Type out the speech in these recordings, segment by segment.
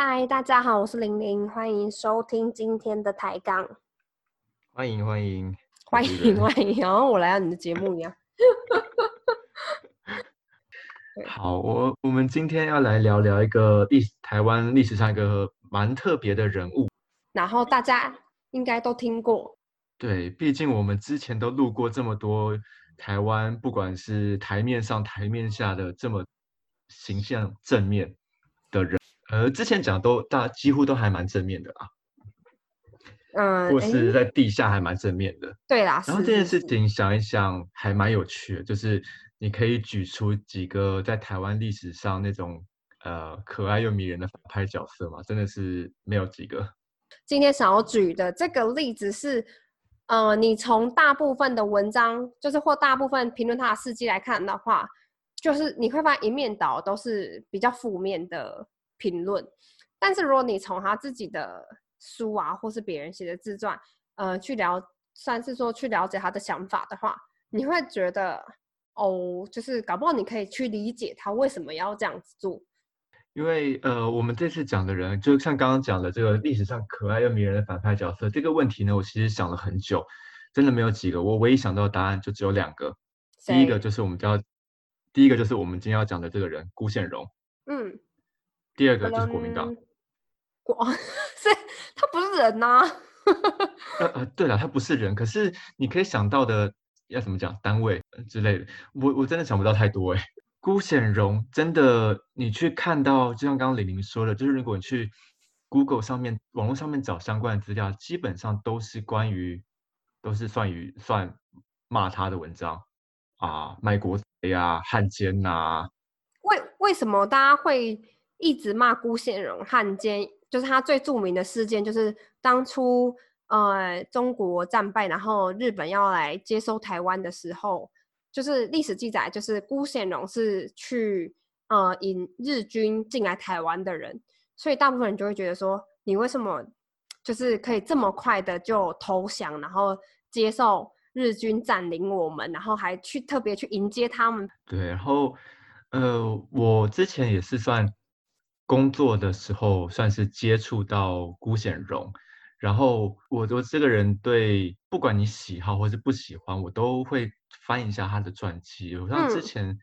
嗨，大家好，我是玲玲，欢迎收听今天的抬杠。欢迎欢迎欢迎欢迎，然后我来到你的节目一样。好，我我们今天要来聊聊一个历台湾历史上一个蛮特别的人物。然后大家应该都听过。对，毕竟我们之前都录过这么多台湾，不管是台面上、台面下的这么形象正面的人。呃，之前讲都大几乎都还蛮正面的啦，嗯，或是在地下还蛮正面的。对啦，然后这件事情想一想还蛮有趣的，就是你可以举出几个在台湾历史上那种呃可爱又迷人的反派角色嘛，真的是没有几个。今天想要举的这个例子是，呃，你从大部分的文章，就是或大部分评论他的事迹来看的话，就是你会发现一面倒都是比较负面的评论。但是如果你从他自己的书啊，或是别人写的自传，呃，去了，算是说去了解他的想法的话，你会觉得，哦，就是搞不好你可以去理解他为什么要这样子做。因为呃，我们这次讲的人，就像刚刚讲的这个历史上可爱又迷人的反派角色，这个问题呢，我其实想了很久，真的没有几个，我唯一想到的答案就只有两个。第一个就是我们叫，第一个就是我们今天要讲的这个人辜宪荣，嗯，第二个就是国民党。嗯国，是他不是人呐、呃呃，对了，他不是人，可是你可以想到的要怎么讲单位呃之类的，我我真的想不到太多哎。辜显荣真的，你去看到，就像刚刚李玲说的，就是如果你去 Google 上面、网络上面找相关的资料，基本上都是关于，都是算于算骂他的文章啊，卖国贼啊、汉奸呐、为为什么大家会一直骂辜宪荣汉奸？就是他最著名的事件，就是当初呃中国战败，然后日本要来接收台湾的时候，就是历史记载，就是辜宪荣是去呃引日军进来台湾的人，所以大部分人就会觉得说，你为什么就是可以这么快的就投降，然后接受日军占领我们，然后还去特别去迎接他们？对，然后呃，我之前也是算工作的时候，算是接触到辜显荣，然后我我这个人对不管你喜好或是不喜欢，我都会翻一下他的传记。我像之嗯前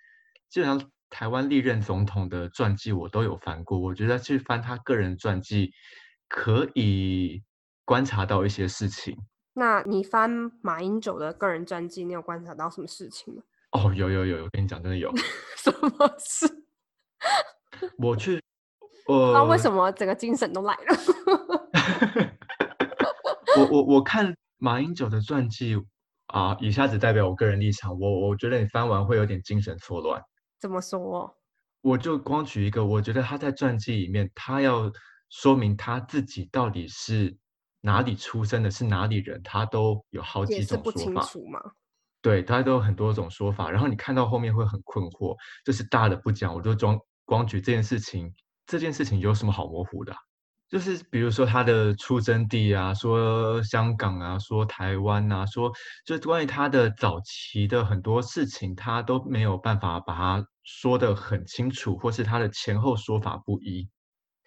基本上台湾历任总统的传记我都有翻过，我觉得去翻他个人传记可以观察到一些事情。那你翻马英九的个人传记，你有观察到什么事情吗？哦，有有有，我跟你讲，真的有。什么事？我去，不知道为呃，什么整个精神都来了。我我我看马英九的传记啊，一下子代表我个人立场，我我觉得你翻完会有点精神错乱。怎么说？我就光举一个，我觉得他在传记里面，他要说明他自己到底是哪里出生的，是哪里人，他都有好几种说法。对，他都有很多种说法，然后你看到后面会很困惑，就是大的不讲，我就装光举这件事情，这件事情有什么好模糊的啊、就是比如说他的出生地啊，说香港啊，说台湾啊，说就关于他的早期的很多事情，他都没有办法把它说得很清楚，或是他的前后说法不一，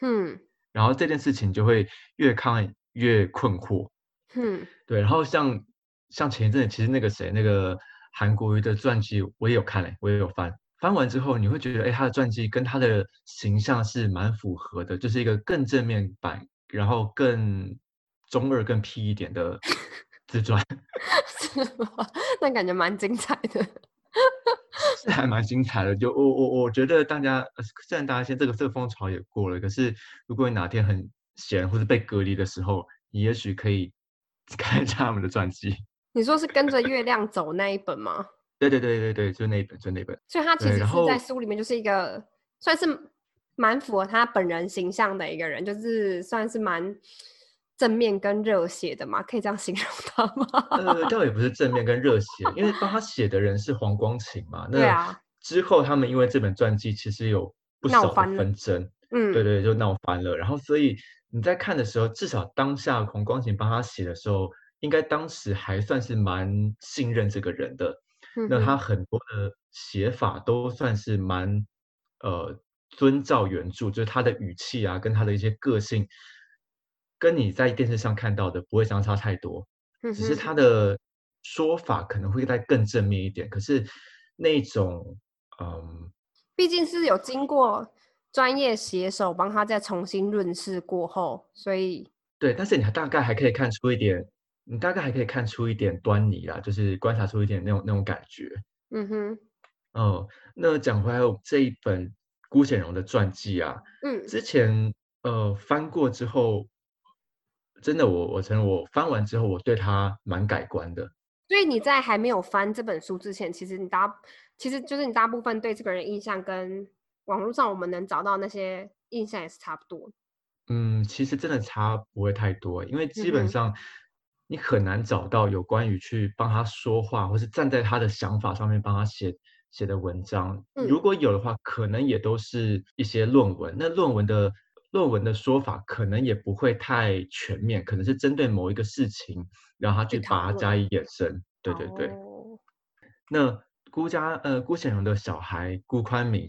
嗯然后这件事情就会越看越困惑。嗯，对，然后像像前一阵，其实那个谁，那个韩国瑜的传记，我也有看嘞，我也有翻。翻完之后，你会觉得，哎，他的传记跟他的形象是蛮符合的，就是一个更正面版，然后更中二、更 P 一点的自传，是吗？那感觉蛮精彩的。是还蛮精彩的。就我我我觉得大家，呃虽然大家现在这个这个风潮也过了，可是如果你哪天很闲或者被隔离的时候，你也许可以 看一下他们的传记。你说是跟着月亮走那一本吗？对对对对对，就那一本，就那本。所以他其实是在书里面就是一个算是蛮符合他本人形象的一个人，就是算是蛮正面跟热血的嘛，可以这样形容他吗？呃，倒也不是正面跟热血，因为帮他写的人是黄光芹嘛。那对啊之后他们因为这本传记其实有不少的纷争，嗯，对对，就闹翻了。然后所以你在看的时候，至少当下黄光芹帮他写的时候，应该当时还算是蛮信任这个人的。嗯那他很多的写法都算是蛮呃遵照原著，就是他的语气啊，跟他的一些个性，跟你在电视上看到的不会相差太多，只是他的说法可能会再更正面一点。可是那种，嗯，毕竟是有经过专业写手帮他再重新润饰过后，所以对，但是你大概还可以看出一点，你大概还可以看出一点端倪啦，就是观察出一点那种那种感觉。嗯哼，哦，那讲回来，这一本辜显荣的传记啊，嗯，之前呃翻过之后，真的我我承认我翻完之后，我对他蛮改观的。所以你在还没有翻这本书之前，其实你大其实就是你大部分对这个人印象跟网络上我们能找到那些印象也是差不多。嗯，其实真的差不会太多，因为基本上你很难找到有关于去帮他说话，或是站在他的想法上面帮他写写的文章。如果有的话，可能也都是一些论文。那论文的论文的说法可能也不会太全面，可能是针对某一个事情，然后他去把它加以衍生。对对对。那辜家呃辜显荣的小孩辜宽敏，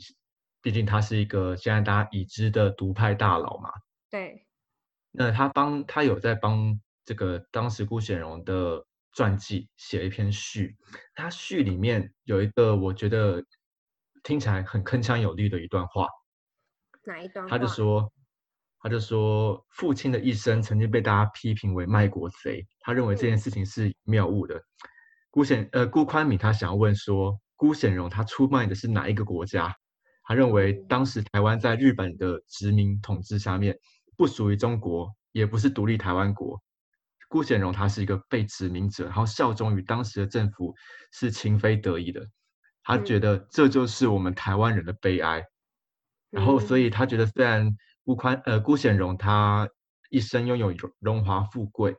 毕竟他是一个现在大家已知的独派大佬嘛。对，那他帮他有在帮这个当时辜显荣的传记写了一篇序，他序里面有一个我觉得听起来很铿锵有力的一段话。哪一段？他就说，他就说，父亲的一生曾经被大家批评为卖国贼，他认为这件事情是谬误的。辜显呃辜宽敏他想要问说，辜显荣他出卖的是哪一个国家？他认为当时台湾在日本的殖民统治下面。不属于中国，也不是独立台湾国。辜显荣他是一个被殖民者，然后效忠于当时的政府，是情非得已的。他觉得这就是我们台湾人的悲哀。然后，所以他觉得虽然辜宽呃辜显荣他一生拥有荣华富贵，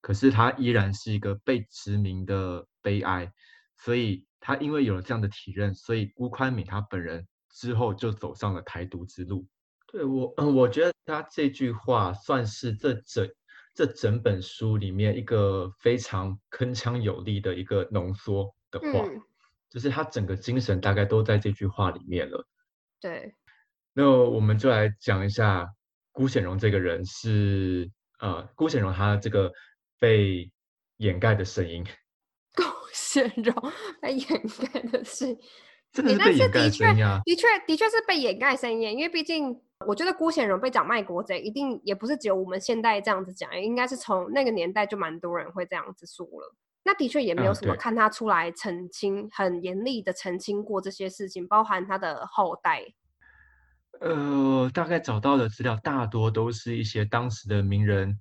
可是他依然是一个被殖民的悲哀。所以他因为有了这样的体认，所以辜宽敏他本人之后就走上了台独之路。对我，嗯，我觉得他这句话算是这整这整本书里面一个非常铿锵有力的一个浓缩的话，就是他整个精神大概都在这句话里面了。对，那我们就来讲一下辜显荣这个人是，呃，辜显荣他这个被掩盖的声音。辜显荣被掩盖的声音，真的是被掩盖声音啊！的确，的确是被掩盖声音，因为毕竟。我觉得辜显荣被讲卖国贼，一定也不是只有我们现代这样子讲，应该是从那个年代就蛮多人会这样子说了。那的确也没有什么看他出来澄清，很严厉的澄清过这些事情，包含他的后代。呃，大概找到的资料大多都是一些当时的名人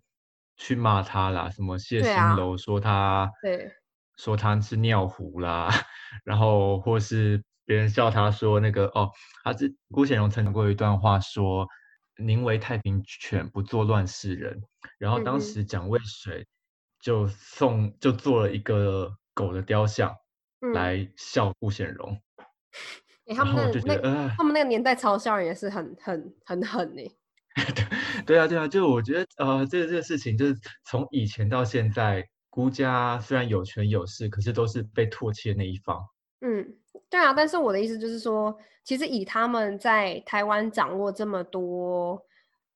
去骂他啦，什么谢新楼说他，对，说他是尿壶啦，然后或是。别人笑他说那个哦，他是辜显荣曾讲过一段话说：“宁为太平犬，不做乱世人。”然后当时蒋渭水就送就做了一个狗的雕像来笑辜显荣。他们那他们那个年代嘲笑人也是很很很狠呢。对啊对啊，就我觉得呃，这个这个事情就是从以前到现在，辜家虽然有权有势，可是都是被唾弃的那一方。嗯。对啊，但是我的意思就是说，其实以他们在台湾掌握这么多，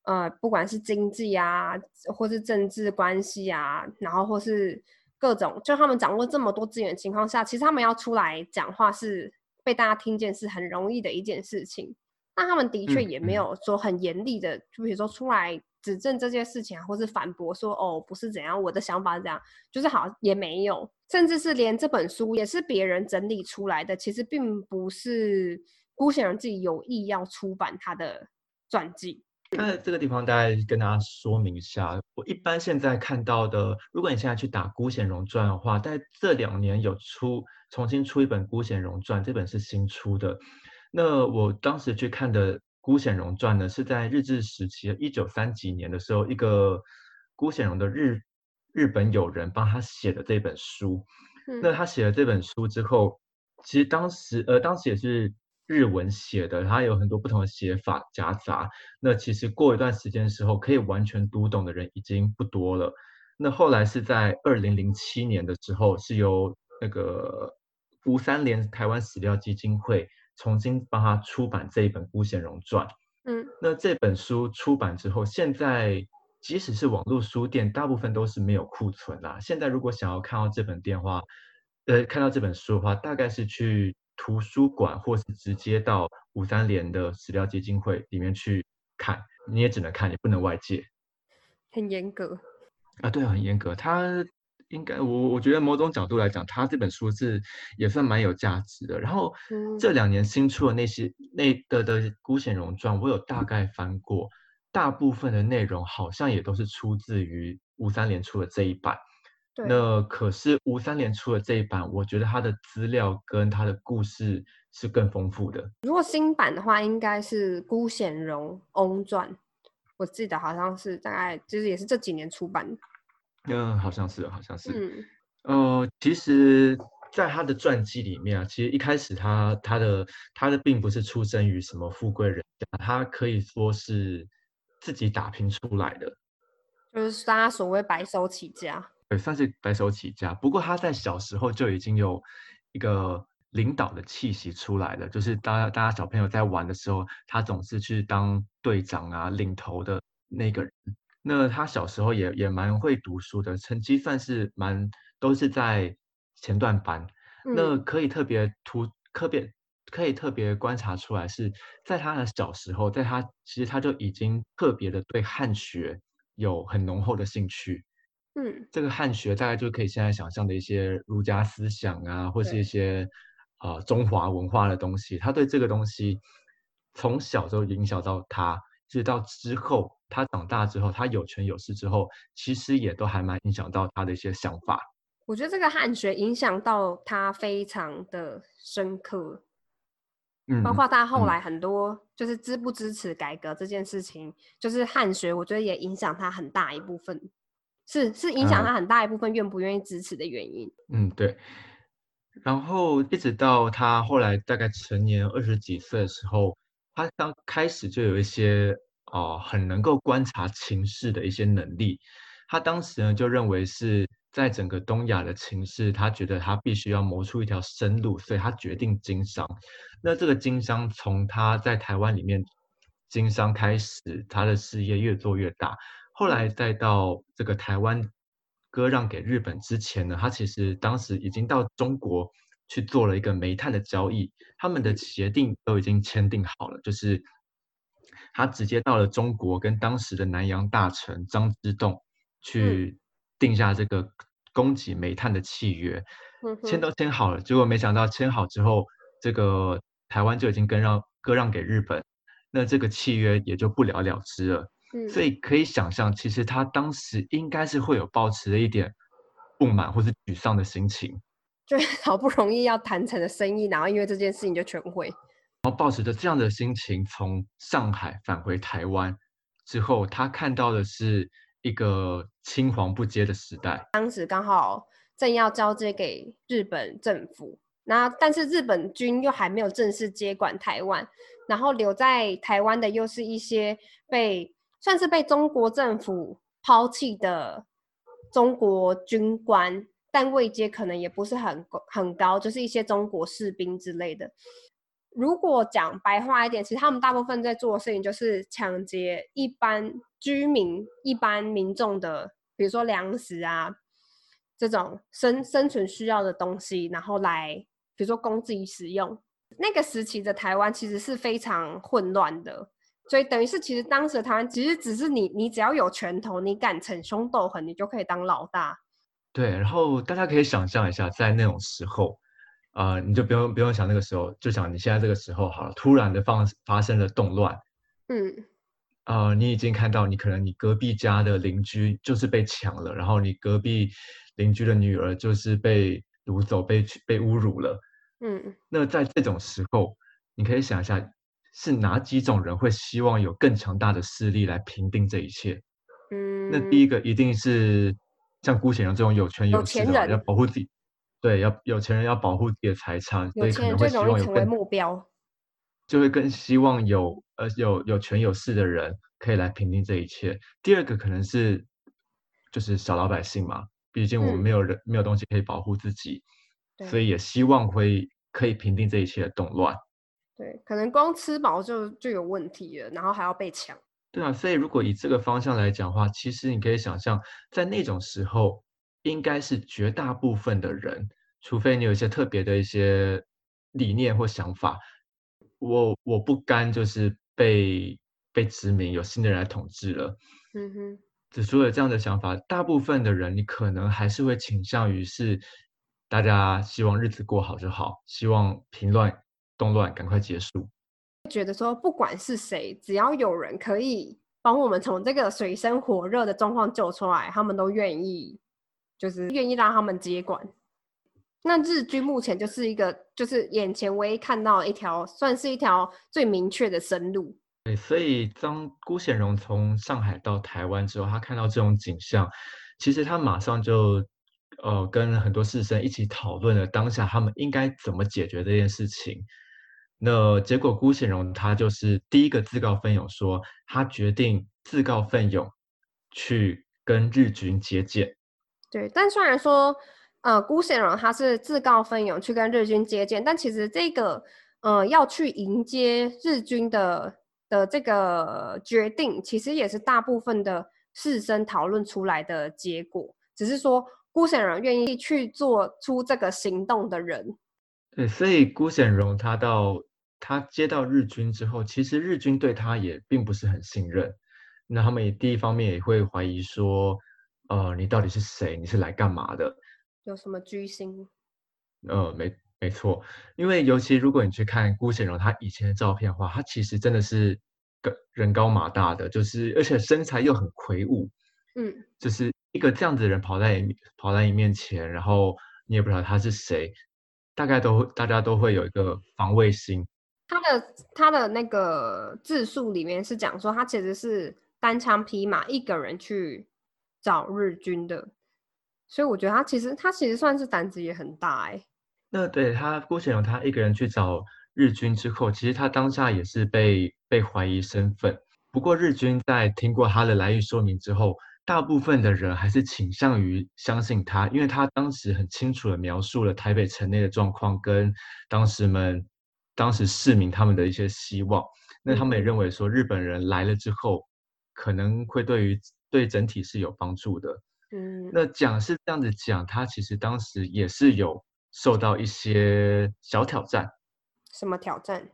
呃，不管是经济啊，或是政治关系啊，然后或是各种，就他们掌握这么多资源情况下，其实他们要出来讲话是被大家听见是很容易的一件事情。那他们的确也没有说很严厉的，就比如说出来。指证这件事情，或是反驳说哦，不是怎样，我的想法是这样，就是好也没有，甚至是连这本书也是别人整理出来的，其实并不是辜显荣自己有意要出版他的传记。那这个地方大概跟大家说明一下，我一般现在看到的，如果你现在去打辜显荣传的话，在这两年有出重新出一本辜显荣传，这本是新出的。那我当时去看的。辜显荣传呢，是在日治时期，一九三几年的时候，一个辜显荣的日日本友人帮他写的这本书。那他写了这本书之后，其实当时呃，当时也是日文写的，他有很多不同的写法夹杂。那其实过一段时间时候，可以完全读懂的人已经不多了。那后来是在二零零七年的时候，是由那个吴三连台湾史料基金会。重新帮他出版这一本《辜显荣传》。嗯，那这本书出版之后，现在即使是网络书店，大部分都是没有库存啦。现在如果想要看到这本电话，呃，看到这本书的话，大概是去图书馆，或是直接到五三联的史料基金会里面去看。你也只能看，你不能外借。很严格啊，对，很严格。他应该，我我觉得某种角度来讲，他这本书是也算蛮有价值的。然后这两年新出的那些那的的《孤显荣传》，我有大概翻过，大部分的内容好像也都是出自于吴三连出的这一版。那可是吴三连出的这一版，我觉得他的资料跟他的故事是更丰富的。如果新版的话，应该是《孤显荣翁传》。我记得好像是大概就是也是这几年出版的，嗯，好像是，好像是，嗯，呃，其实，在他的传记里面啊，其实一开始他他的他的并不是出生于什么富贵人家，他可以说是自己打拼出来的，就是大家所谓白手起家，对，算是白手起家。不过他在小时候就已经有一个。领导的气息出来了，就是大家大家小朋友在玩的时候，他总是去当队长啊，领头的那个人。那他小时候也也蛮会读书的，成绩算是蛮都是在前段班。那可以特别突特别可以特别观察出来，是在他的小时候，在他其实他就已经特别的对汉学有很浓厚的兴趣。嗯，这个汉学大概就可以现在想象的一些儒家思想啊，或是一些。呃，中华文化的东西，他对这个东西从小就影响到他，一直到之后他长大之后，他有权有势之后，其实也都还蛮影响到他的一些想法。我觉得这个汉学影响到他非常的深刻，嗯，包括他后来很多就是支不支持改革这件事情，就是汉学，我觉得也影响他很大一部分，是是影响他很大一部分愿不愿意支持的原因。嗯，对。然后一直到他后来大概成年二十几岁的时候，他刚开始就有一些哦很能够观察情势的一些能力。他当时呢就认为是在整个东亚的情势，他觉得他必须要谋出一条生路，所以他决定经商。那这个经商从他在台湾里面经商开始，他的事业越做越大。后来再到这个台湾。割让给日本之前呢，他其实当时已经到中国去做了一个煤炭的交易，他们的协定都已经签订好了，就是他直接到了中国，跟当时的南洋大臣张之洞去定下这个供给煤炭的契约，签都签好了，结果没想到签好之后，这个台湾就已经割让割让给日本，那这个契约也就不了了之了。所以可以想象，其实他当时应该是会有抱持了一点不满或是沮丧的心情，就 好不容易要谈成的生意，然后因为这件事情就全毁。然后抱持着这样的心情从上海返回台湾之后，他看到的是一个青黄不接的时代。当时刚好正要交接给日本政府，那但是日本军又还没有正式接管台湾，然后留在台湾的又是一些被。算是被中国政府抛弃的中国军官，但位阶可能也不是很很高，就是一些中国士兵之类的。如果讲白话一点，其实他们大部分在做的事情就是抢劫一般居民、一般民众的，比如说粮食啊这种生生存需要的东西，然后来比如说供自己使用。那个时期的台湾其实是非常混乱的。所以等于是，其实当时台湾其实只是你，你只要有拳头，你敢逞凶斗狠，你就可以当老大。对，然后大家可以想象一下，在那种时候，啊，你就不用不用想那个时候，就想你现在这个时候好了，突然的放发生了动乱，嗯，啊，你已经看到你可能你隔壁家的邻居就是被抢了，然后你隔壁邻居的女儿就是被掳走、被被侮辱了，嗯，那在这种时候，你可以想一下。是哪几种人会希望有更强大的势力来平定这一切？嗯，那第一个一定是像辜显荣这种有权有势的，要保护自己，对，要有钱人要保护自己的财产，所以可能会希望有更目标，就会更希望有呃有有权有势的人可以来平定这一切。第二个可能是就是小老百姓嘛，毕竟我们没有人没有东西可以保护自己，所以也希望会可以平定这一切的动乱。对，可能光吃饱就就有问题了，然后还要被抢。对啊，所以如果以这个方向来讲的话，其实你可以想象，在那种时候，应该是绝大部分的人，除非你有一些特别的一些理念或想法，我我不甘就是被被殖民，有新的人来统治了。嗯哼，只除了这样的想法，大部分的人，你可能还是会倾向于是，大家希望日子过好就好，希望平乱动乱赶快结束。觉得说，不管是谁，只要有人可以帮我们从这个水深火热的状况救出来，他们都愿意，就是愿意让他们接管。那日军目前就是一个，就是眼前唯一看到一条，算是一条最明确的生路。对，所以当辜显荣从上海到台湾之后，他看到这种景象，其实他马上就呃跟很多士绅一起讨论了当下他们应该怎么解决这件事情。那结果辜显荣他就是第一个自告奋勇说，他决定自告奋勇去跟日军接见。对，但虽然说。呃，辜显荣他是自告奋勇去跟日军接见，但其实这个呃要去迎接日军的的这个决定，其实也是大部分的士绅讨论出来的结果。只是说辜显荣愿意去做出这个行动的人。对，所以辜显荣他到他接到日军之后，其实日军对他也并不是很信任。那他们也第一方面也会怀疑说，呃，你到底是谁？你是来干嘛的？有什么居心？呃，没没错，因为尤其如果你去看辜显荣他以前的照片的话，他其实真的是个人高马大的，就是而且身材又很魁梧，嗯，就是一个这样子的人跑在你跑在你面前，然后你也不知道他是谁，大概都大家都会有一个防卫心。他的他的那个自述里面是讲说，他其实是单枪匹马一个人去找日军的。所以我觉得他其实他其实算是胆子也很大哎。那对他郭显荣他一个人去找日军之后，其实他当下也是被被怀疑身份。不过日军在听过他的来意说明之后，大部分的人还是倾向于相信他，因为他当时很清楚的描述了台北城内的状况跟当时们当时市民他们的一些希望。那他们也认为说日本人来了之后，可能会对于对整体是有帮助的。嗯，那讲是这样子讲，他其实当时也是有受到一些小挑战。什么挑战？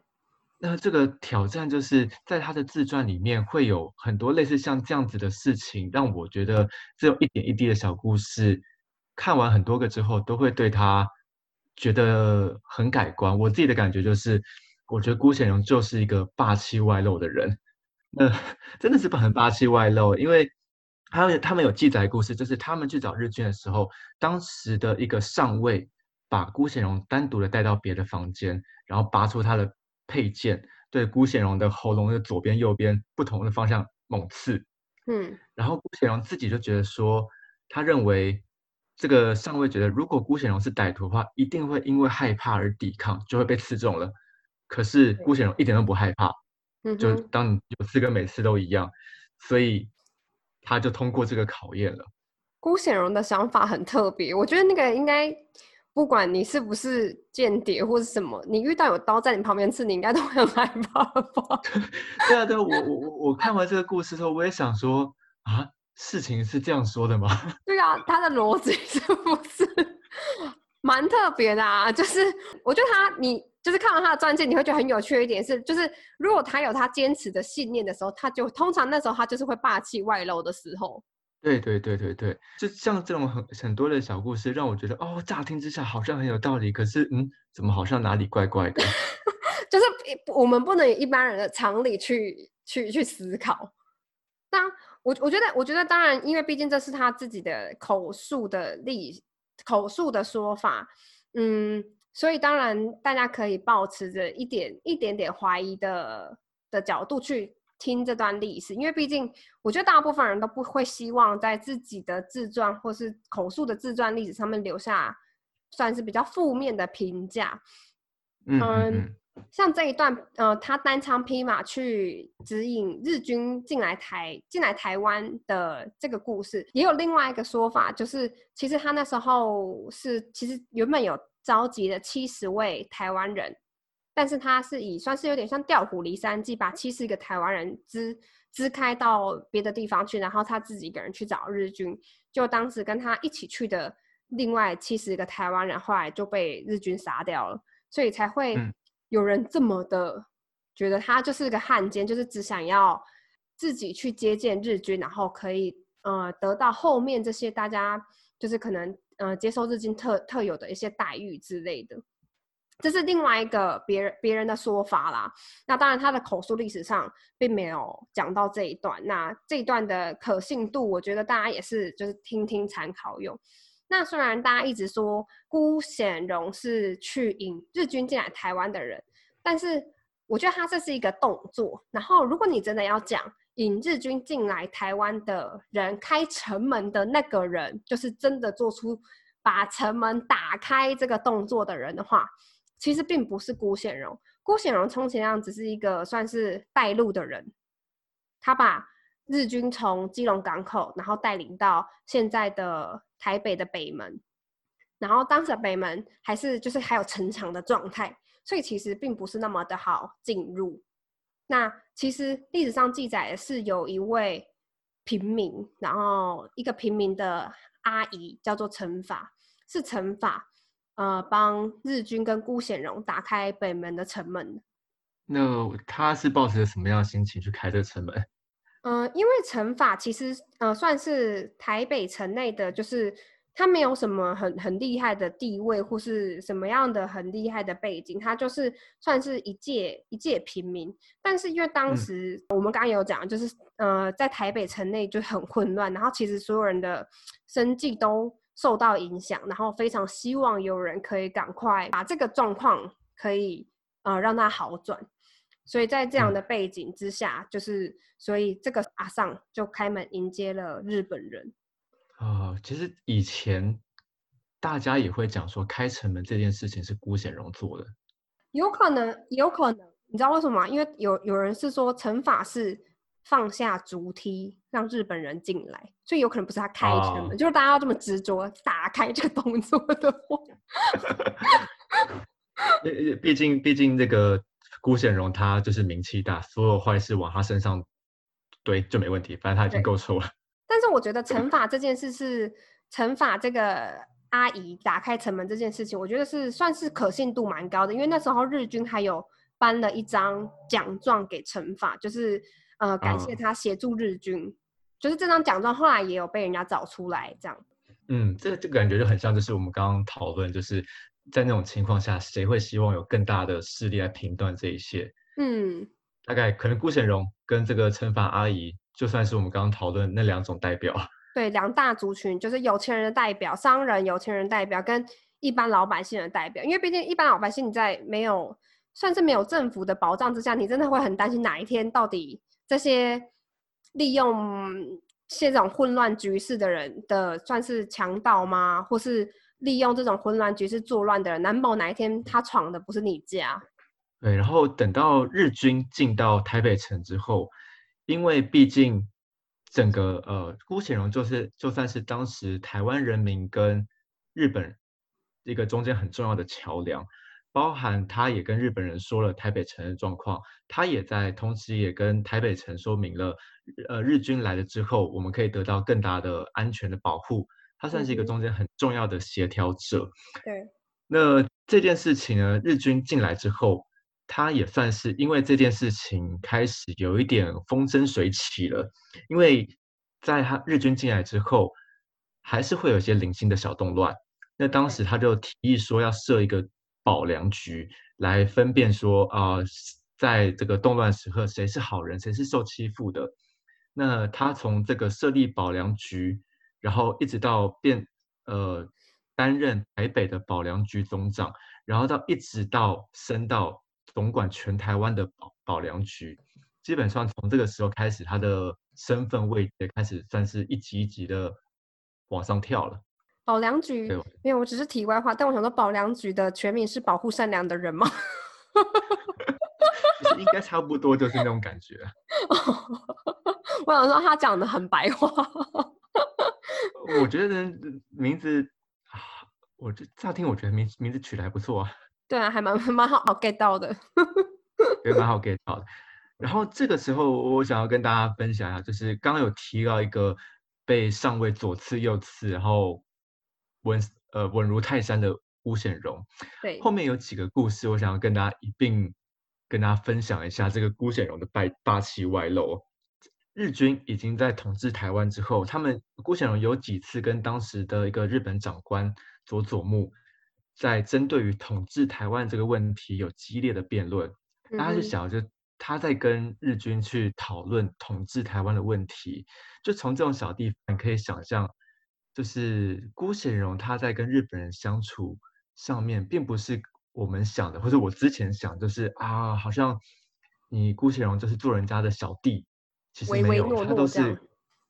那这个挑战就是在他的自传里面会有很多类似像这样子的事情，让我觉得这种一点一滴的小故事，看完很多个之后，都会对他觉得很改观。我自己的感觉就是，我觉得辜显荣就是一个霸气外露的人。那 真的是很霸气外露，因为。还有他们有记载故事，就是他们去找日军的时候，当时的一个上尉把辜显荣单独的带到别的房间，然后拔出他的佩剑，对辜显荣的喉咙的左边、右边不同的方向猛刺。嗯，然后辜显荣自己就觉得说，他认为这个上尉觉得，如果辜显荣是歹徒的话，一定会因为害怕而抵抗，就会被刺中了。可是辜显荣一点都不害怕，嗯就当你有刺跟每次都一样，所以。他就通过这个考验了。辜显荣的想法很特别，我觉得那个应该不管你是不是间谍或是什么，你遇到有刀在你旁边刺，你应该都会很害怕吧？对啊，对，我我我我看完这个故事之后，我也想说啊，事情是这样说的吗？对啊，他的逻辑是不是 蛮特别的啊？就是我觉得他你。就是看完他的传记，你会觉得很有趣一点是，就是如果他有他坚持的信念的时候，他就通常那时候他就是会霸气外露的时候。对对对对对，就像这种很很多的小故事，让我觉得哦，乍听之下好像很有道理，可是嗯，怎么好像哪里怪怪的？就是我们不能以一般人的常理去去去思考。那我我觉得，我觉得当然，因为毕竟这是他自己的口述的历口述的说法，嗯。所以当然，大家可以保持着一点一点点怀疑的的角度去听这段历史，因为毕竟我觉得大部分人都不会希望在自己的自传或是口述的自传历史上面留下算是比较负面的评价。嗯，像这一段，呃，他单枪匹马去指引日军进来台进来台湾的这个故事，也有另外一个说法，就是其实他那时候是其实原本有。召集了七十位台湾人，但是他是以算是有点像调虎离山计，把七十个台湾人支支开到别的地方去，然后他自己一个人去找日军。就当时跟他一起去的另外七十个台湾人，后来就被日军杀掉了，所以才会有人这么的觉得他就是个汉奸，就是只想要自己去接见日军，然后可以呃得到后面这些大家就是可能呃接受日军特特有的一些待遇之类的。这是另外一个别人别人的说法啦。那当然，他的口述历史上并没有讲到这一段。那这一段的可信度，我觉得大家也是就是听听参考用。那虽然大家一直说辜显荣是去引日军进来台湾的人，但是我觉得他这是一个动作。然后，如果你真的要讲引日军进来台湾的人，开城门的那个人，就是真的做出把城门打开这个动作的人的话。其实并不是辜显荣，辜显荣充其量只是一个算是带路的人，他把日军从基隆港口，然后带领到现在的台北的北门，然后当时北门还是就是还有城墙的状态，所以其实并不是那么的好进入。那其实历史上记载的是有一位平民，然后一个平民的阿姨叫做陈法，是陈法。呃，帮日军跟辜显荣打开北门的城门。那他是抱着什么样的心情去开这个城门？呃，因为城法其实呃算是台北城内的，就是他没有什么很很厉害的地位或是什么样的很厉害的背景，他就是算是一介一介平民。但是因为当时我们刚刚有讲，就是呃在台北城内就很混乱，然后其实所有人的生计都。受到影响，然后非常希望有人可以赶快把这个状况可以呃让它好转，所以在这样的背景之下，就是所以这个阿尚就开门迎接了日本人。啊，其实以前大家也会讲说开城门这件事情是辜显荣做的，有可能，有可能，你知道为什么吗？因为有有人是说城法是。放下竹梯，让日本人进来，所以有可能不是他开城门，就是大家要这么执着打开这个动作的话。毕竟，毕竟这个辜显荣他就是名气大，所有坏事往他身上堆就没问题，反正他已经够臭了。但是我觉得惩罚这件事是惩罚这个阿姨打开城门这件事情，我觉得是算是可信度蛮高的，因为那时候日军还有颁了一张奖状给惩罚，就是。呃，感谢他协助日军，就是这张奖状后来也有被人家找出来，这样。嗯，这这个感觉就很像，就是我们刚刚讨论，就是在那种情况下，谁会希望有更大的势力来评断这一切？嗯，大概可能顾显荣跟这个惩罚阿姨，就算是我们刚刚讨论那两种代表。对，两大族群，就是有钱人的代表、商人、有钱人代表跟一般老百姓的代表，因为毕竟一般老百姓你在没有算是没有政府的保障之下，你真的会很担心哪一天到底。这些利用现这种混乱局势的人的，算是强盗吗？或是利用这种混乱局势作乱的人？难保哪一天他闯的不是你家？对，然后等到日军进到台北城之后，因为毕竟整个呃辜显荣就是就算是当时台湾人民跟日本一个中间很重要的桥梁。包含他也跟日本人说了台北城的状况，他也在同时也跟台北城说明了，呃，日军来了之后，我们可以得到更大的安全的保护。他算是一个中间很重要的协调者。对。那这件事情呢，日军进来之后，他也算是因为这件事情开始有一点风生水起了，因为在他日军进来之后，还是会有一些零星的小动乱。那当时他就提议说要设一个。保良局来分辨说啊，在这个动乱时刻，谁是好人，谁是受欺负的。那他从这个设立保良局，然后一直到变呃担任台北的保良局总长，然后到一直到升到总管全台湾的保保良局，基本上从这个时候开始，他的身份位阶开始算是一级一级的往上跳了。保良局没有，我只是题外话。但我想说，保良局的全名是保护善良的人吗？应该差不多，就是那种感觉。我想说，他讲的很白话。我觉得名字啊，我这乍听，我觉得名名字取的还不错啊。对啊，还蛮蛮好 get 到的，也蛮好 get 到的。然后这个时候，我想要跟大家分享一下，就是刚刚有提到一个被上位左刺右刺，然后稳呃稳如泰山的巫显荣。对，后面有几个故事，我想要跟大家一并跟大家分享一下这个辜显荣的霸霸气外露。日军已经在统治台湾之后，他们辜显荣有几次跟当时的一个日本长官佐佐木。在针对于统治台湾这个问题有激烈的辩论，大家就想，就他在跟日军去讨论统治台湾的问题，就从这种小地方可以想象，就是辜显荣他在跟日本人相处上面，并不是我们想的，或者我之前想，就是啊，好像你辜显荣就是做人家的小弟，其实没有，他都是，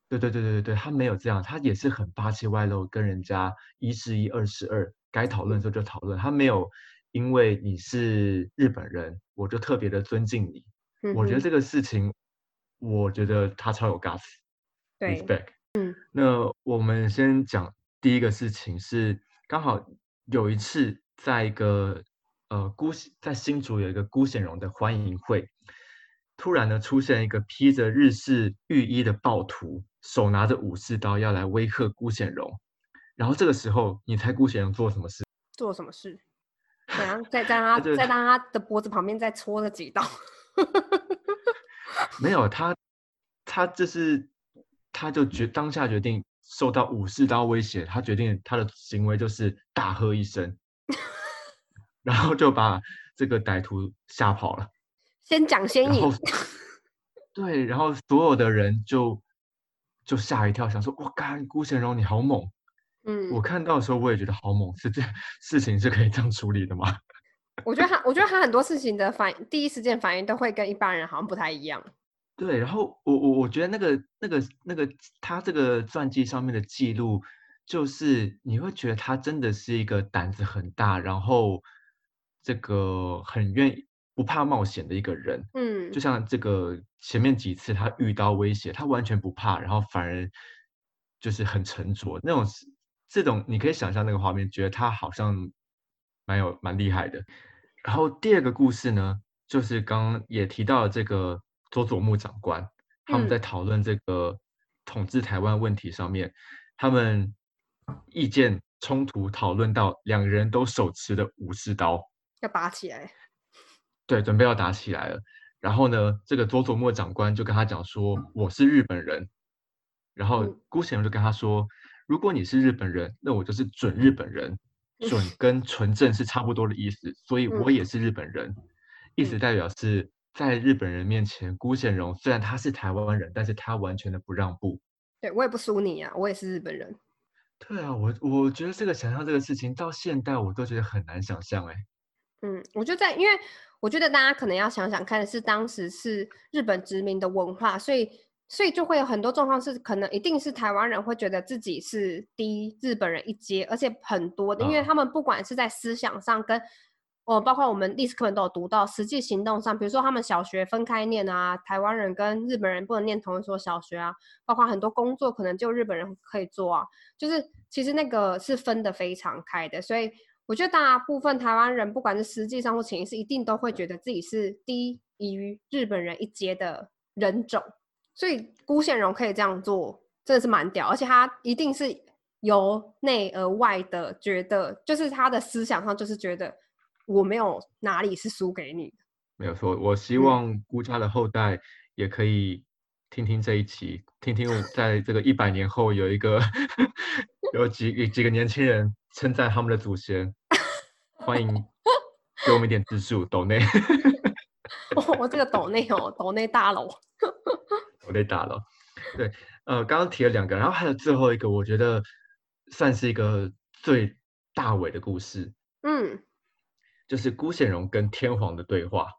对对对对对对，他没有这样，他也是很霸气外露，跟人家一是一，二是二。该讨论的时候就讨论，他没有因为你是日本人，我就特别的尊敬你。我觉得这个事情，我觉得他超有 guts，respect。嗯，那我们先讲第一个事情是，刚好有一次在一个呃孤在新竹有一个辜显荣的欢迎会，突然呢出现一个披着日式浴衣的暴徒，手拿着武士刀要来威吓辜显荣。然后这个时候，你猜顾贤荣做什么事？做什么事？怎样在在他在他的脖子旁边再戳了几刀？没有，他他就是他就决当下决定受到武士刀威胁，他决定他的行为就是大喝一声，然后就把这个歹徒吓跑了。先讲先赢。对，然后所有的人就就吓一跳，想说：“我干，顾贤荣你好猛！”嗯，我看到的时候我也觉得好猛，是这事情是可以这样处理的吗？我觉得他，我觉得他很多事情的反第一时间反应都会跟一般人好像不太一样。对，然后我我我觉得那个那个那个他这个传记上面的记录，就是你会觉得他真的是一个胆子很大，然后这个很愿意不怕冒险的一个人。嗯，就像这个前面几次他遇到威胁，他完全不怕，然后反而就是很沉着那种。这种你可以想象那个画面，觉得他好像蛮有蛮厉害的。然后第二个故事呢，就是刚刚也提到了这个佐佐木长官，他们在讨论这个统治台湾问题上面，他们意见冲突，讨论到两个人都手持的武士刀，要打起来。对，准备要打起来了。然后呢，这个佐佐木长官就跟他讲说：“我是日本人。”然后辜显荣就跟他说。如果你是日本人，那我就是准日本人，准跟纯正是差不多的意思，所以我也是日本人，意思代表是在日本人面前，辜显荣虽然他是台湾人，但是他完全的不让步。对我也不输你啊，我也是日本人。对啊，我我觉得这个想象这个事情到现代我都觉得很难想象哎。嗯，我就在，因为我觉得大家可能要想想看的是，当时是日本殖民的文化，所以。所以就会有很多状况是，可能一定是台湾人会觉得自己是低日本人一阶，而且很多的，因为他们不管是在思想上跟，哦，包括我们历史课本都有读到，实际行动上，比如说他们小学分开念啊，台湾人跟日本人不能念同一所小学啊，包括很多工作可能就日本人可以做啊，就是其实那个是分得非常开的，所以我觉得大部分台湾人不管是实际上或潜意识，一定都会觉得自己是低于日本人一阶的人种。所以辜显荣可以这样做，真的是蛮屌，而且他一定是由内而外的觉得，就是他的思想上就是觉得我没有哪里是输给你的。没有错，我希望辜家的后代也可以听听这一期，听听在这个一百年后有一个 有几几个年轻人称赞他们的祖先，欢迎给我们一点资助，抖内。我这个抖内哦，抖内大佬。我被打了，对，呃，刚刚提了两个，然后还有最后一个，我觉得算是一个最大尾的故事，嗯，就是辜显荣跟天皇的对话。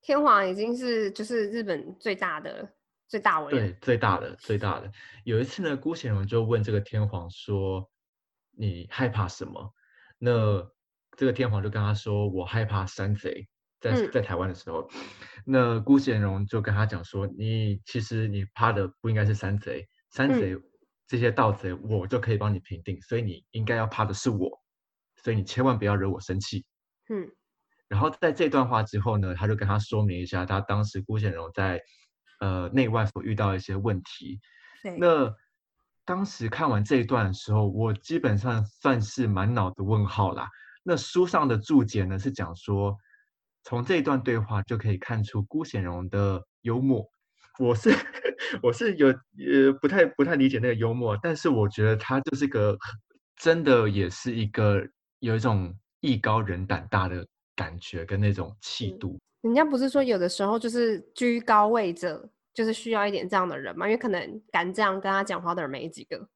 天皇已经是就是日本最大的最大尾，对，最大的最大的。有一次呢，辜显荣就问这个天皇说：“你害怕什么？”那这个天皇就跟他说：“我害怕山贼。”在在台湾的时候，那辜显荣就跟他讲说：“你其实你怕的不应该是山贼，山贼这些盗贼我就可以帮你平定，所以你应该要怕的是我，所以你千万不要惹我生气。”嗯，然后在这段话之后呢，他就跟他说明一下他当时辜显荣在呃内外所遇到的一些问题。对，那当时看完这一段的时候，我基本上算是满脑的问号啦。那书上的注解呢是讲说，从这一段对话就可以看出辜显荣的幽默。我是 我是有呃不太不太理解那个幽默，但是我觉得他就是个真的也是一个有一种艺高人胆大的感觉跟那种气度。人家不是说有的时候就是居高位者，就是需要一点这样的人嘛，因为可能敢这样跟他讲话的人没几个。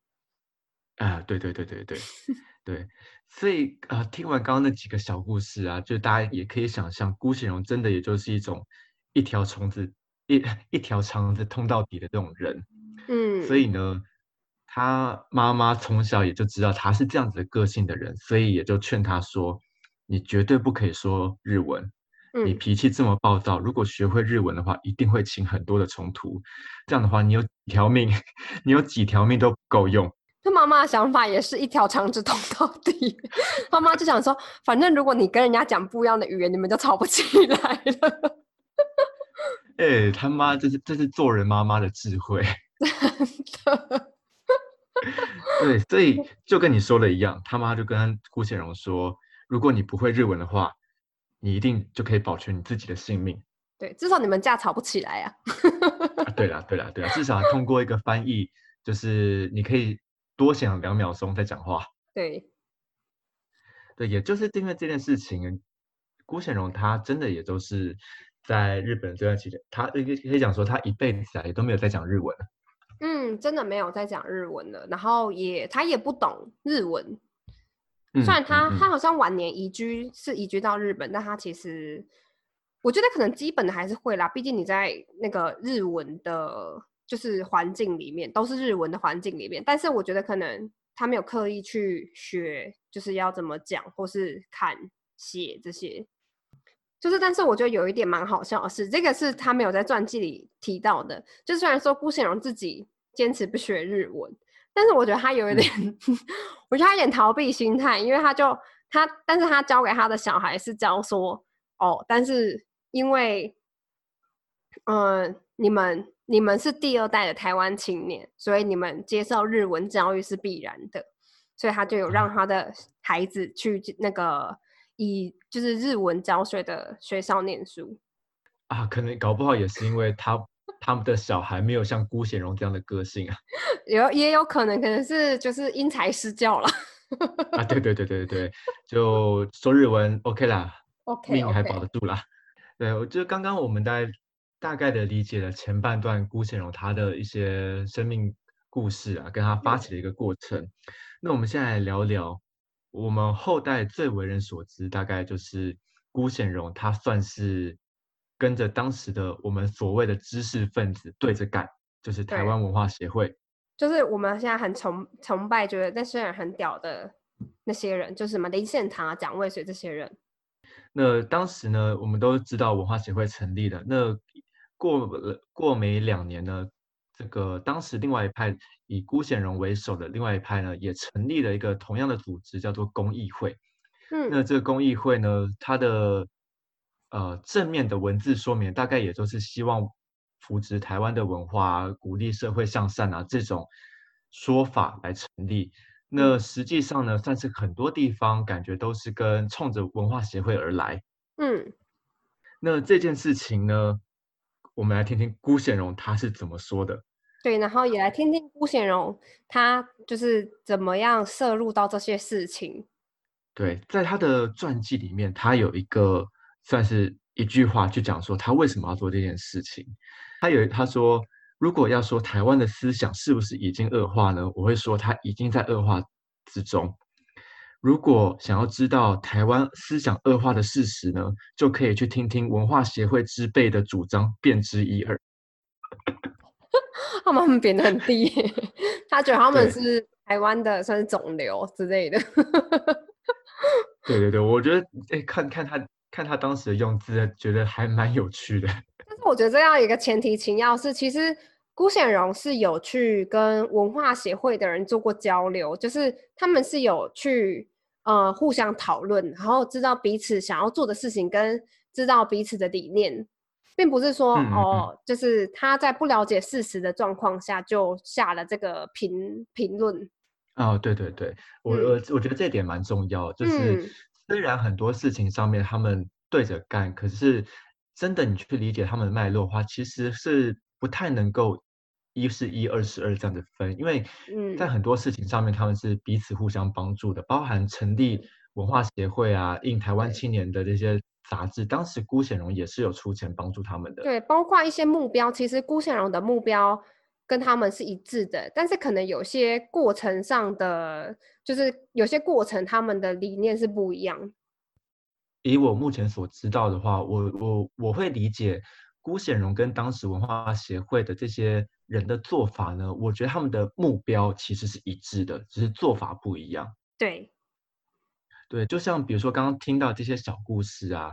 啊，对对对对对 对，所以啊，听完刚刚那几个小故事啊，就大家也可以想象，辜显荣真的也就是一种一条虫子一 一条肠子通到底的这种人。嗯，所以呢，他妈妈从小也就知道他是这样子的个性的人，所以也就劝他说：“你绝对不可以说日文，你嗯，脾气这么暴躁，如果学会日文的话，一定会起很多的冲突。这样的话，你有几条命，你有几条命都不够用。”他妈妈的想法也是一条肠子通到底。妈妈就想说，反正如果你跟人家讲不一样的语言，你们就吵不起来了。哎，他妈，这是这是做人妈妈的智慧。对，所以就跟你说的一样，他妈就跟顾显荣说，如果你不会日文的话，你一定就可以保全你自己的性命。对，至少你们架吵不起来啊。啊，对了，对了，对了，至少通过一个翻译，就是你可以多想两秒钟再讲话。对，对，也就是因为这件事情，辜显荣他真的也都是在日本这段期间，他可以可以讲说他一辈子啊也都没有在讲日文。嗯，真的没有在讲日文了，然后也他也不懂日文。嗯虽然他、嗯嗯他好像晚年移居是移居到日本，但他其实我觉得可能基本的还是会啦，毕竟你在那个日文的，就是环境里面都是日文的环境里面，但是我觉得可能他没有刻意去学，就是要怎么讲或是看写这些。就是，但是我觉得有一点蛮好笑的是，这个是他没有在传记里提到的。就虽然说辜显荣自己坚持不学日文，但是我觉得他有一点，我觉得他有点逃避心态，因为他就他，但是他教给他的小孩是教说，哦，但是因为，嗯、你们你们是第二代的台湾青年，所以你们接受日文教育是必然的，所以他就有让他的孩子去那个以就是日文教学的学校念书。啊，可能搞不好也是因为他他们的小孩没有像辜显荣这样的个性啊。有也有可能，可能是就是因材施教了。啊，对对对对对，就说日文 OK 啦，OK，命还保得住啦。对，我觉得刚刚我们大概大概的理解了前半段辜显荣他的一些生命故事啊，跟他发嗯起的一个过程。那我们现在来聊聊我们后代最为人所知，大概就是辜显荣，他算是跟着当时的我们所谓的知识分子对着干，就是台对湾文化协会。就是我们现在很崇崇拜，觉得那些人很屌的那些人，就是什么林献堂啊、蒋渭水这些人。那当时呢，我们都知道文化协会成立了。那过了过没两年呢，这个当时另外一派以辜显荣为首的另外一派呢，也成立了一个同样的组织，叫做公益会。嗯那嗯，这个公益会呢，它的呃正面的文字说明，大概也都是希望扶植台湾的文化啊，鼓励社会向善啊这种说法来成立。那实际上呢，算是很多地方感觉都是跟冲着文化协会而来。嗯，那这件事情呢，我们来听听辜显荣他是怎么说的。对，然后也来听听辜显荣他就是怎么样摄入到这些事情。对，在他的传记里面，他有一个算是一句话，去讲说他为什么要做这件事情。他有他说，如果要说台湾的思想是不是已经恶化呢？我会说他已经在恶化之中。如果想要知道台湾思想恶化的事实呢，就可以去听听文化协会之辈的主张，便知一二。他们贬得很低，他觉得他们是台湾的算是肿瘤之类的。对对对，我觉得哎，看看他看他当时的用字，觉得还蛮有趣的。但是我觉得这样一个前提情要是，其实辜显荣是有去跟文化协会的人做过交流，就是他们是有去呃互相讨论，然后知道彼此想要做的事情，跟知道彼此的理念，并不是说哦，就是他在不了解事实的状况下就下了这个评评论。哦，对对对，我嗯。我我觉得这一点蛮重要，就是嗯。虽然很多事情上面他们对着干，可是真的你去理解他们的脉络的话，其实是不太能够一是一，二是二这样子分，因为在嗯。很多事情上面他们是彼此互相帮助的，包含成立文化协会啊，印台湾青年的这些杂志，当时辜显荣也是有出钱帮助他们的。对，包括一些目标，其实辜显荣的目标跟他们是一致的，但是可能有些过程上的，就是有些过程他们的理念是不一样。以我目前所知道的话，我我我会理解辜显荣跟当时文化协会的这些人的做法呢，我觉得他们的目标其实是一致的，只是做法不一样。对，对，就像比如说刚刚听到这些小故事啊，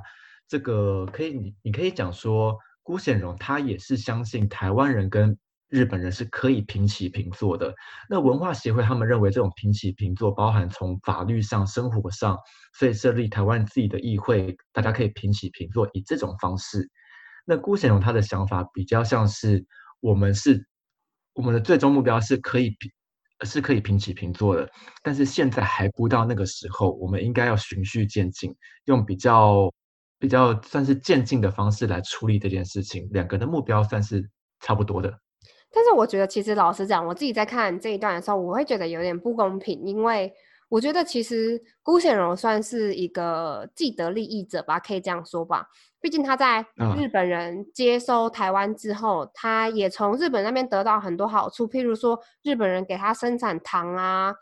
这个可以你你可以讲说，辜显荣他也是相信台湾人跟日本人是可以平起平坐的。那文化协会他们认为这种平起平坐包含从法律上、生活上，所以设立台湾自己的议会，大家可以平起平坐，以这种方式。那辜显荣他的想法比较像是我们是我们的最终目标是可以平是可以平起平坐的，但是现在还不到那个时候，我们应该要循序渐进，用比较比较算是渐进的方式来处理这件事情。两个的目标算是差不多的。但是我觉得，其实老实讲，我自己在看这一段的时候，我会觉得有点不公平，因为我觉得其实辜显荣算是一个既得利益者吧，可以这样说吧。毕竟他在嗯日本人接收台湾之后，他也从日本那边得到很多好处，譬如说日本人给他生产糖啊，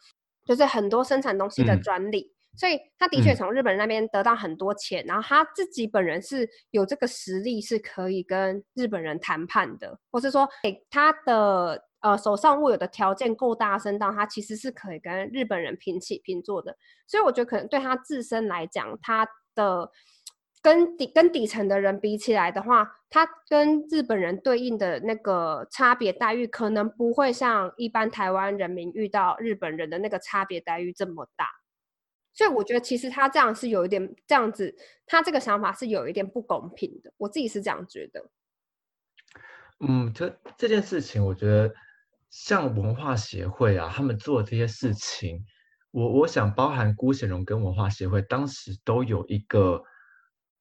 就是很多生产东西的嗯专利。所以他的确嗯从日本人那边得到很多钱，然后他自己本人是有这个实力，是可以跟日本人谈判的，或是说，给他的呃手上握有的条件够大声到他其实是可以跟日本人平起平坐的。所以我觉得可能对他自身来讲，他的跟底跟底层的人比起来的话，他跟日本人对应的那个差别待遇，可能不会像一般台湾人民遇到日本人的那个差别待遇这么大。所以我觉得其实他这样是有一点这样子，他这个想法是有一点不公平的，我自己是这样觉得。嗯，这这件事情，我觉得像文化协会啊，他们做这些事情，我我想包含辜显荣跟文化协会当时都有一个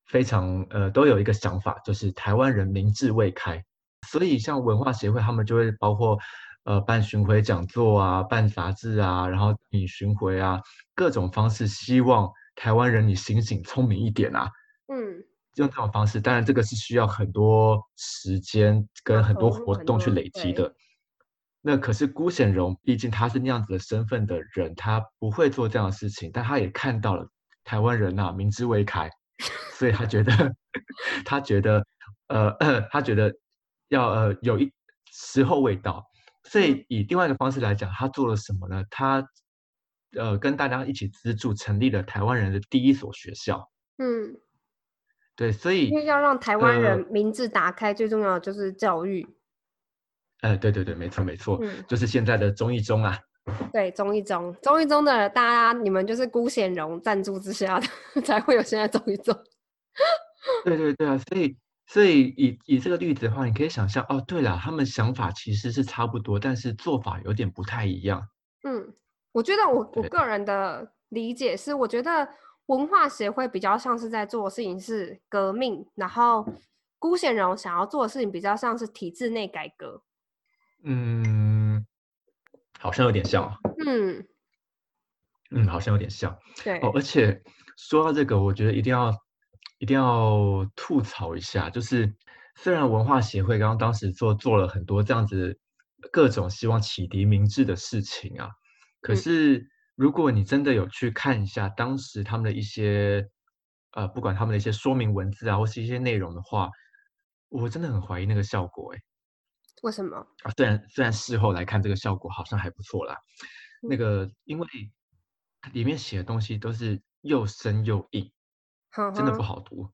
非常呃都有一个想法，就是台湾人民智未开，所以像文化协会他们就会包括呃办巡回讲座啊，办杂志啊，然后你巡回啊，各种方式，希望台湾人你醒醒聪明一点啊，嗯，用这种方式，当然这个是需要很多时间跟很多活动去累积对。的。那可是辜显荣，毕竟他是那样子的身份的人，他不会做这样的事情，但他也看到了台湾人呐、明知未开，所以他觉得，他觉得，呃，他觉得要呃有一时候未到，所嗯以以另外一个方式来讲，他做了什么呢？他呃跟大家一起资助成立了台湾人的第一所学校。嗯，对，所以因为要让台湾人呃明智打开，最重要的就是教育。呃，对对对，没错没错，嗯，就是现在的中一中啊。对，中一中，中一中的大家，你们就是辜显荣赞助之下的，才会有现在中一中。对对对啊，所以所以以以这个例子的话，你可以想象，哦，对了，他们想法其实是差不多，但是做法有点不太一样。嗯，我觉得我我个人的理解是，我觉得文化协会比较像是在做的事情是革命，然后辜显荣想要做的事情比较像是体制内改革。嗯，好像有点像哦，嗯，嗯，好像有点像对，哦。而且说到这个，我觉得一定要一定要吐槽一下，就是虽然文化协会刚刚当时做做了很多这样子各种希望启迪明智的事情啊，可嗯是如果你真的有去看一下当时他们的一些呃，不管他们的一些说明文字啊，或是一些内容的话，我真的很怀疑那个效果、欸。为什么？啊，虽然虽然事后来看这个效果好像还不错啦，那嗯个因为它里面写的东西都是又深又硬，真的不好读。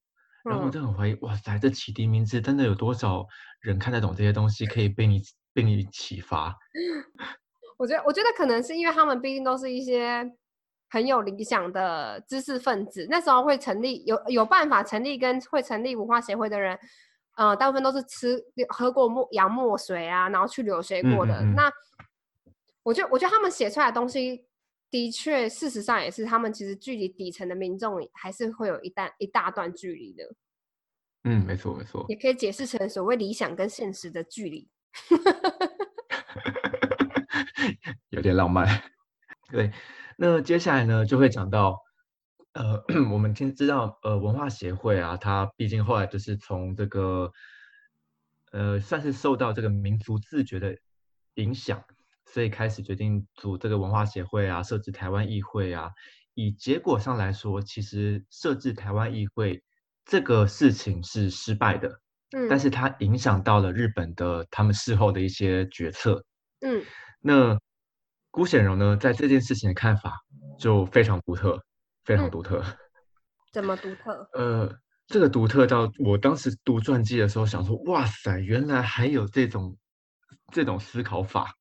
然后我嗯真的很怀疑，哇塞，这启迪名字真的有多少人看得懂这些东西，可以被你被你启发？我觉得，我觉得可能是因为他们毕竟都是一些很有理想的知识分子。那时候会成立有有办法成立跟会成立文化协会的人，呃，大部分都是吃喝过墨洋墨水啊，然后去留学过的。那我觉得，我觉得他们写出来的东西，的确，事实上也是他们其实距离底层的民众还是会有一段一大段距离的。嗯，没错没错，也可以解释成所谓理想跟现实的距离。有点浪漫。对，那接下来呢，就会讲到，呃，我们听知道，呃，文化协会啊，它毕竟后来就是从这个，呃，算是受到这个民族自觉的影响。所以开始决定组这个文化协会啊，设置台湾议会啊。以结果上来说，其实设置台湾议会这个事情是失败的，嗯，但是它影响到了日本的他们事后的一些决策，嗯。那辜显荣呢，在这件事情的看法就非常独特，非常独特。怎么独特？呃，这个独特到我当时读传记的时候，想说，哇塞，原来还有这种这种思考法。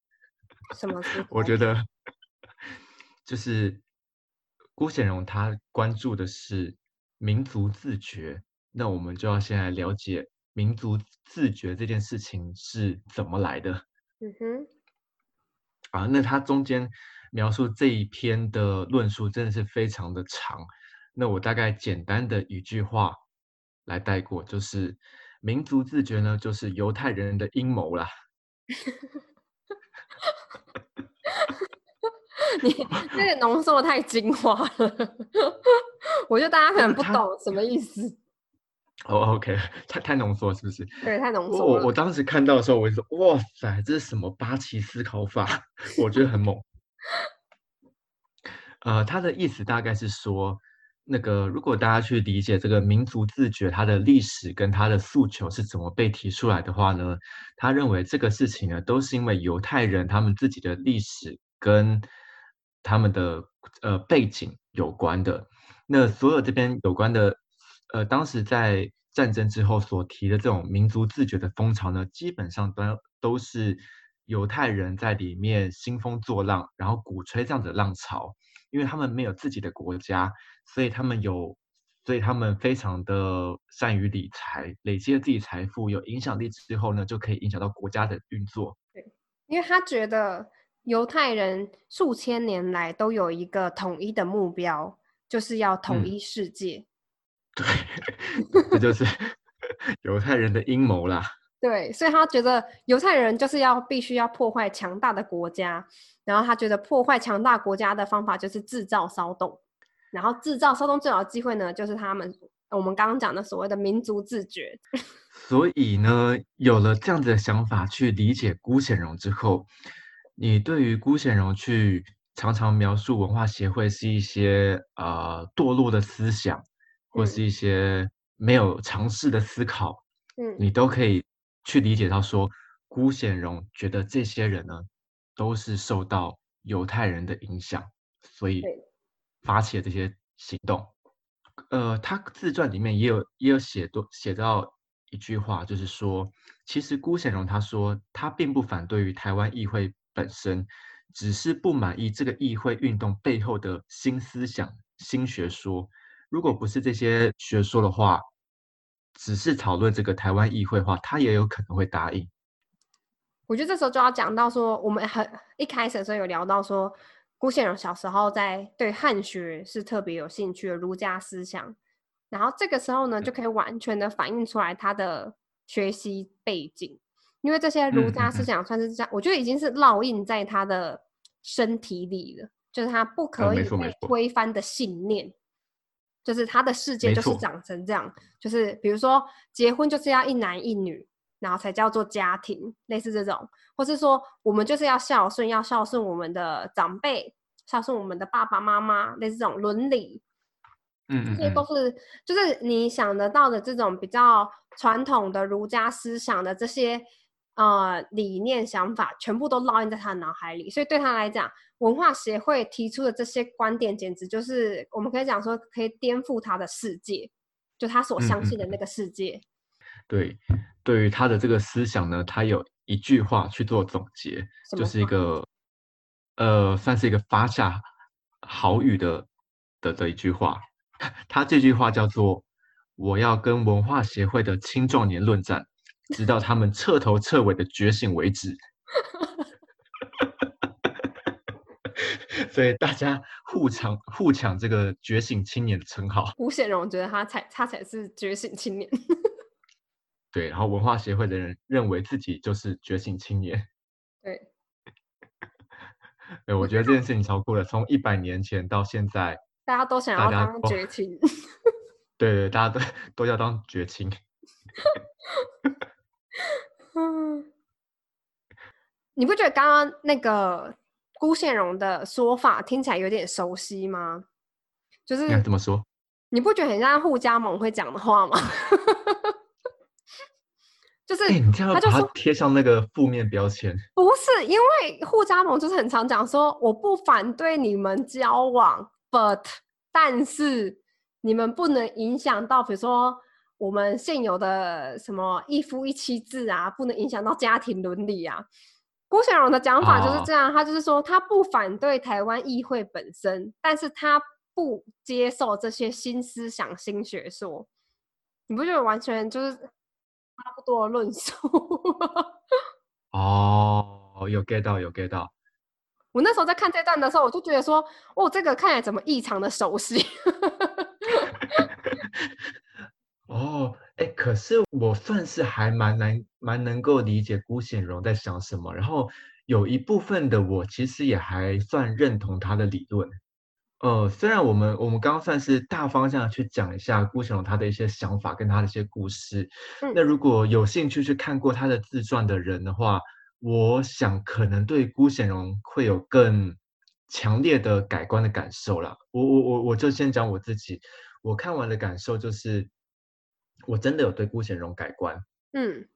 什么？我觉得就是郭显荣他关注的是民族自觉，那我们就要先来了解民族自觉这件事情是怎么来的。嗯哼。啊，那他中间描述这一篇的论述真的是非常的长，那我大概简单的一句话来带过，就是民族自觉呢，就是犹太人的阴谋啦。你 这个浓缩太精华了，我觉得大家可能不懂什么意思。哦，OK，太太浓缩是不是？对，太浓缩。我我当时看到的时候，我就说：“哇塞，这是什么八旗思考法？”我觉得很猛。呃，他的意思大概是说，那个如果大家去理解这个民族自觉它的历史跟它的诉求是怎么被提出来的话呢，他认为这个事情呢，都是因为犹太人他们自己的历史跟他们的呃背景有关的。那所有这边有关的，呃，当时在战争之后所提的这种民族自觉的风潮呢，基本上都都是犹太人在里面兴风作浪，然后鼓吹这样的浪潮。因为他们没有自己的国家，所以他们有，所以他们非常的善于理财，累积了自己财富，有影响力之后呢，就可以影响到国家的运作。对，因为他觉得犹太人数千年来都有一个统一的目标，就是要统一世界。对，这就是 犹太人的阴谋啦。对，所以他觉得犹太人就是要必须要破坏强大的国家，然后他觉得破坏强大国家的方法就是制造骚动，然后制造骚动最好的机会呢，就是他们我们刚刚讲的所谓的民族自觉。所以呢，有了这样子的想法去理解辜显荣之后，你对于辜显荣去常常描述文化协会是一些呃堕落的思想，或是一些没有尝试的思考，嗯，你都可以。去理解到说，辜显荣觉得这些人呢，都是受到犹太人的影响，所以发起了这些行动。呃，他自传里面也有也有写多写到一句话，就是说，其实辜显荣他说他并不反对于台湾议会本身，只是不满意这个议会运动背后的新思想、新学说。如果不是这些学说的话。只是讨论这个台湾议会的话，他也有可能会答应。我觉得这时候就要讲到说，我们很一开始的时候有聊到说，辜显荣小时候在对汉学是特别有兴趣的儒家思想，然后这个时候呢，就可以完全的反映出来他的学习背景，因为这些儒家思想算是这样，我觉得已经是烙印在他的身体里了，就是他不可以被推翻的信念。就是他的世界就是长成这样，就是比如说结婚就是要一男一女，然后才叫做家庭，类似这种，或是说我们就是要孝顺，要孝顺我们的长辈，孝顺我们的爸爸妈妈，类似这种伦理，嗯这些都是就是你想得到的这种比较传统的儒家思想的这些。呃，理念想法全部都烙印在他的脑海里，所以对他来讲，文化协会提出的这些观点，简直就是我们可以讲说，可以颠覆他的世界，就他所相信的那个世界。对，对于他的这个思想呢，他有一句话去做总结，就是一个呃，算是一个发下好语的的的一句话，他这句话叫做“我要跟文化协会的青壮年论战，直到他们彻头彻尾的觉醒为止。” 所以大家互抢互抢这个觉醒青年的称号。吴显荣觉得他才他才是觉醒青年。对，然后文化协会的人认为自己就是觉醒青年。对。对，我觉得这件事情超酷了，从一百年前到现在，大家都想要当绝青。对对，大家都都要当绝青。嗯，你不觉得刚刚那个辜宪荣的说法听起来有点熟悉吗？就是怎么说？你不觉得很像互加盟会讲的话吗？就是他就说贴上那个负面标签，不是因为互加盟就是很常讲说我不反对你们交往，but 但是你们不能影响到比如说我们现有的什么一夫一妻制啊，不能影响到家庭伦理啊。郭显荣的讲法就是这样，他就是说他不反对台湾议会本身，但是他不接受这些新思想、新学说。你不觉得完全就是？差不多论述 哦，有 get 到，有 get 到。我那时候在看这段的时候，我就觉得说，哦，这个看起来怎么异常的熟悉。哦，哎，可是我算是还蛮难，蛮能够理解辜显荣在想什么。然后有一部分的我其实也还算认同他的理论。呃，虽然我们我们刚刚算是大方向去讲一下顾显荣他的一些想法跟他的一些故事，那如果有兴趣去看过他的自传的人的话，我想可能对顾显荣会有更强烈的改观的感受啦。我我我我就先讲我自己，我看完的感受就是，我真的有对顾显荣改观。嗯，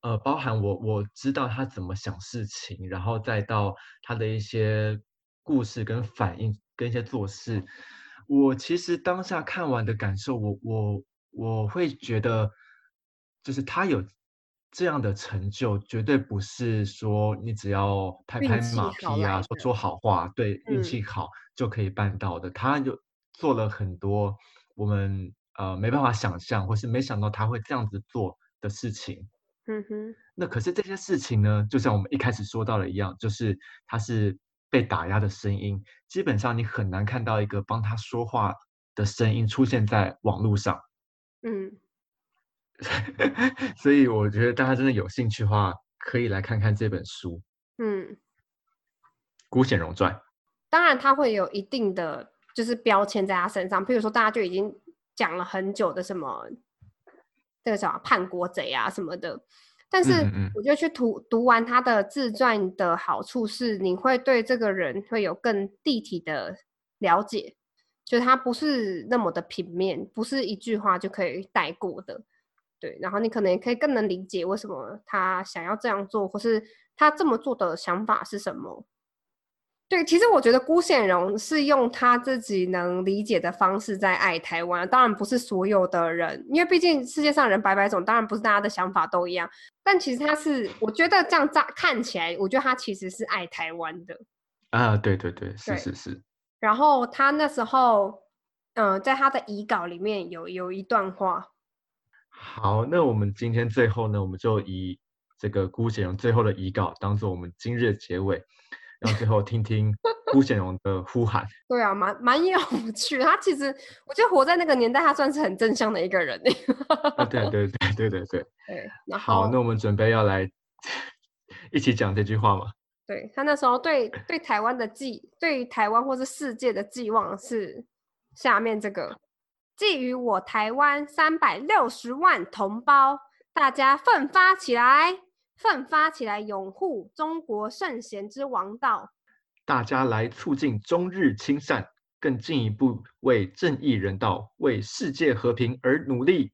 呃，包含我我知道他怎么想事情，然后再到他的一些故事跟反应。跟一些做事，我其实当下看完的感受，我我我会觉得，就是他有这样的成就，绝对不是说你只要拍拍马屁啊，说说好话，对运气好就可以办到的。他就做了很多我们呃没办法想象，或是没想到他会这样子做的事情。嗯哼。那可是这些事情呢，就像我们一开始说到的一样，就是他是。被打压的声音，基本上你很难看到一个帮他说话的声音出现在网络上。嗯，所以我觉得大家真的有兴趣的话，可以来看看这本书。嗯，《孤显荣传》。当然，他会有一定的就是标签在他身上，譬如说大家就已经讲了很久的什么这个什么叛国贼啊什么的。但是我觉得去读读完他的自传的好处是，你会对这个人会有更立体的了解，就他不是那么的平面，不是一句话就可以带过的，对。然后你可能也可以更能理解为什么他想要这样做，或是他这么做的想法是什么。对，其实我觉得辜显荣是用他自己能理解的方式在爱台湾，当然不是所有的人，因为毕竟世界上人百百种，当然不是大家的想法都一样。但其实他是，我觉得这样乍看起来，我觉得他其实是爱台湾的。啊，对对对，是是是。然后他那时候，嗯，在他的遗稿里面有有一段话。好，那我们今天最后呢，我们就以这个辜显荣最后的遗稿当做我们今日的结尾。然后最后听听辜显荣的呼喊。对啊，蛮蛮有趣。他其实我觉得活在那个年代，他算是很正向的一个人。对对对对对对。对，好，那我们准备要来一起讲这句话吗？对他那时候对对台湾的寄，对于台湾或是世界的寄望是下面这个：寄予我台湾三百六十万同胞，大家奋发起来。奋发起来，拥护中国圣贤之王道。大家来促进中日亲善，更进一步为正义人道、为世界和平而努力。